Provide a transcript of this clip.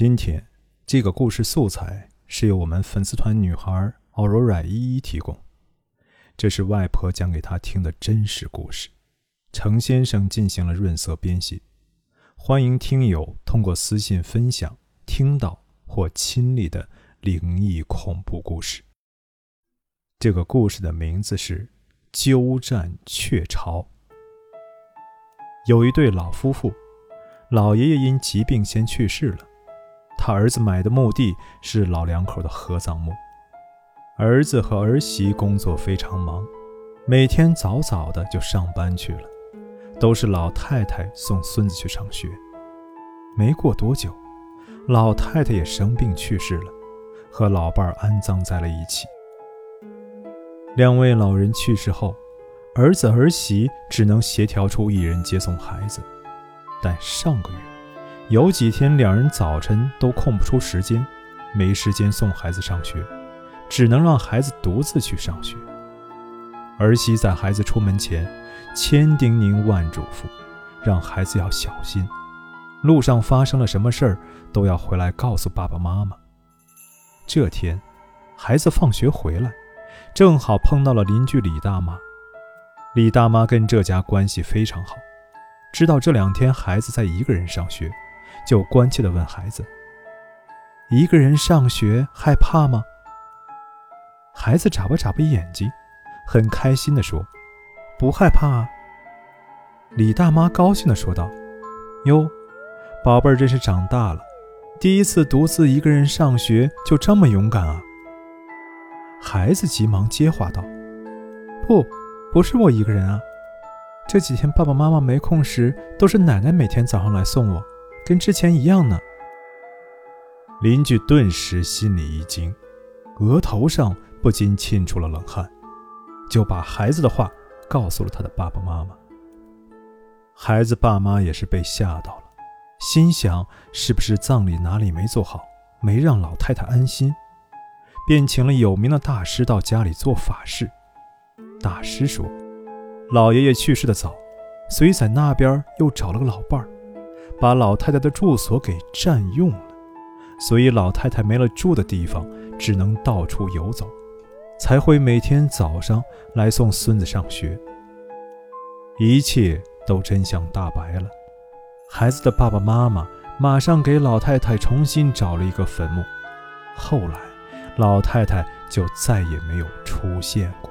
今天这个故事素材是由我们粉丝团女孩 Aurora 一一提供，这是外婆讲给她听的真实故事，程先生进行了润色编写。欢迎听友通过私信分享听到或亲历的灵异恐怖故事。这个故事的名字是《鸠占鹊巢》。有一对老夫妇，老爷爷因疾病先去世了，他儿子买的墓地是老两口的合葬墓。儿子和儿媳工作非常忙，每天早早的就上班去了。都是老太太送孙子去上学。没过多久，老太太也生病去世了，和老伴儿安葬在了一起。两位老人去世后，儿子儿媳只能协调出一人接送孩子。但上个月，有几天两人早晨都空不出时间，没时间送孩子上学，只能让孩子独自去上学。儿媳在孩子出门前。千叮咛万嘱咐，让孩子要小心，路上发生了什么事儿都要回来告诉爸爸妈妈。这天，孩子放学回来，正好碰到了邻居李大妈。李大妈跟这家关系非常好，知道这两天孩子在一个人上学，就关切地问孩子：“一个人上学害怕吗？”孩子眨巴眨巴眼睛，很开心地说。不害怕啊！李大妈高兴地说道：“哟，宝贝儿真是长大了，第一次独自一个人上学就这么勇敢啊！”孩子急忙接话道：“不，不是我一个人啊，这几天爸爸妈妈没空时，都是奶奶每天早上来送我，跟之前一样呢。”邻居顿时心里一惊，额头上不禁沁出了冷汗，就把孩子的话。告诉了他的爸爸妈妈。孩子爸妈也是被吓到了，心想是不是葬礼哪里没做好，没让老太太安心，便请了有名的大师到家里做法事。大师说，老爷爷去世的早，所以在那边又找了个老伴儿，把老太太的住所给占用了，所以老太太没了住的地方，只能到处游走。才会每天早上来送孙子上学。一切都真相大白了，孩子的爸爸妈妈马上给老太太重新找了一个坟墓。后来，老太太就再也没有出现过。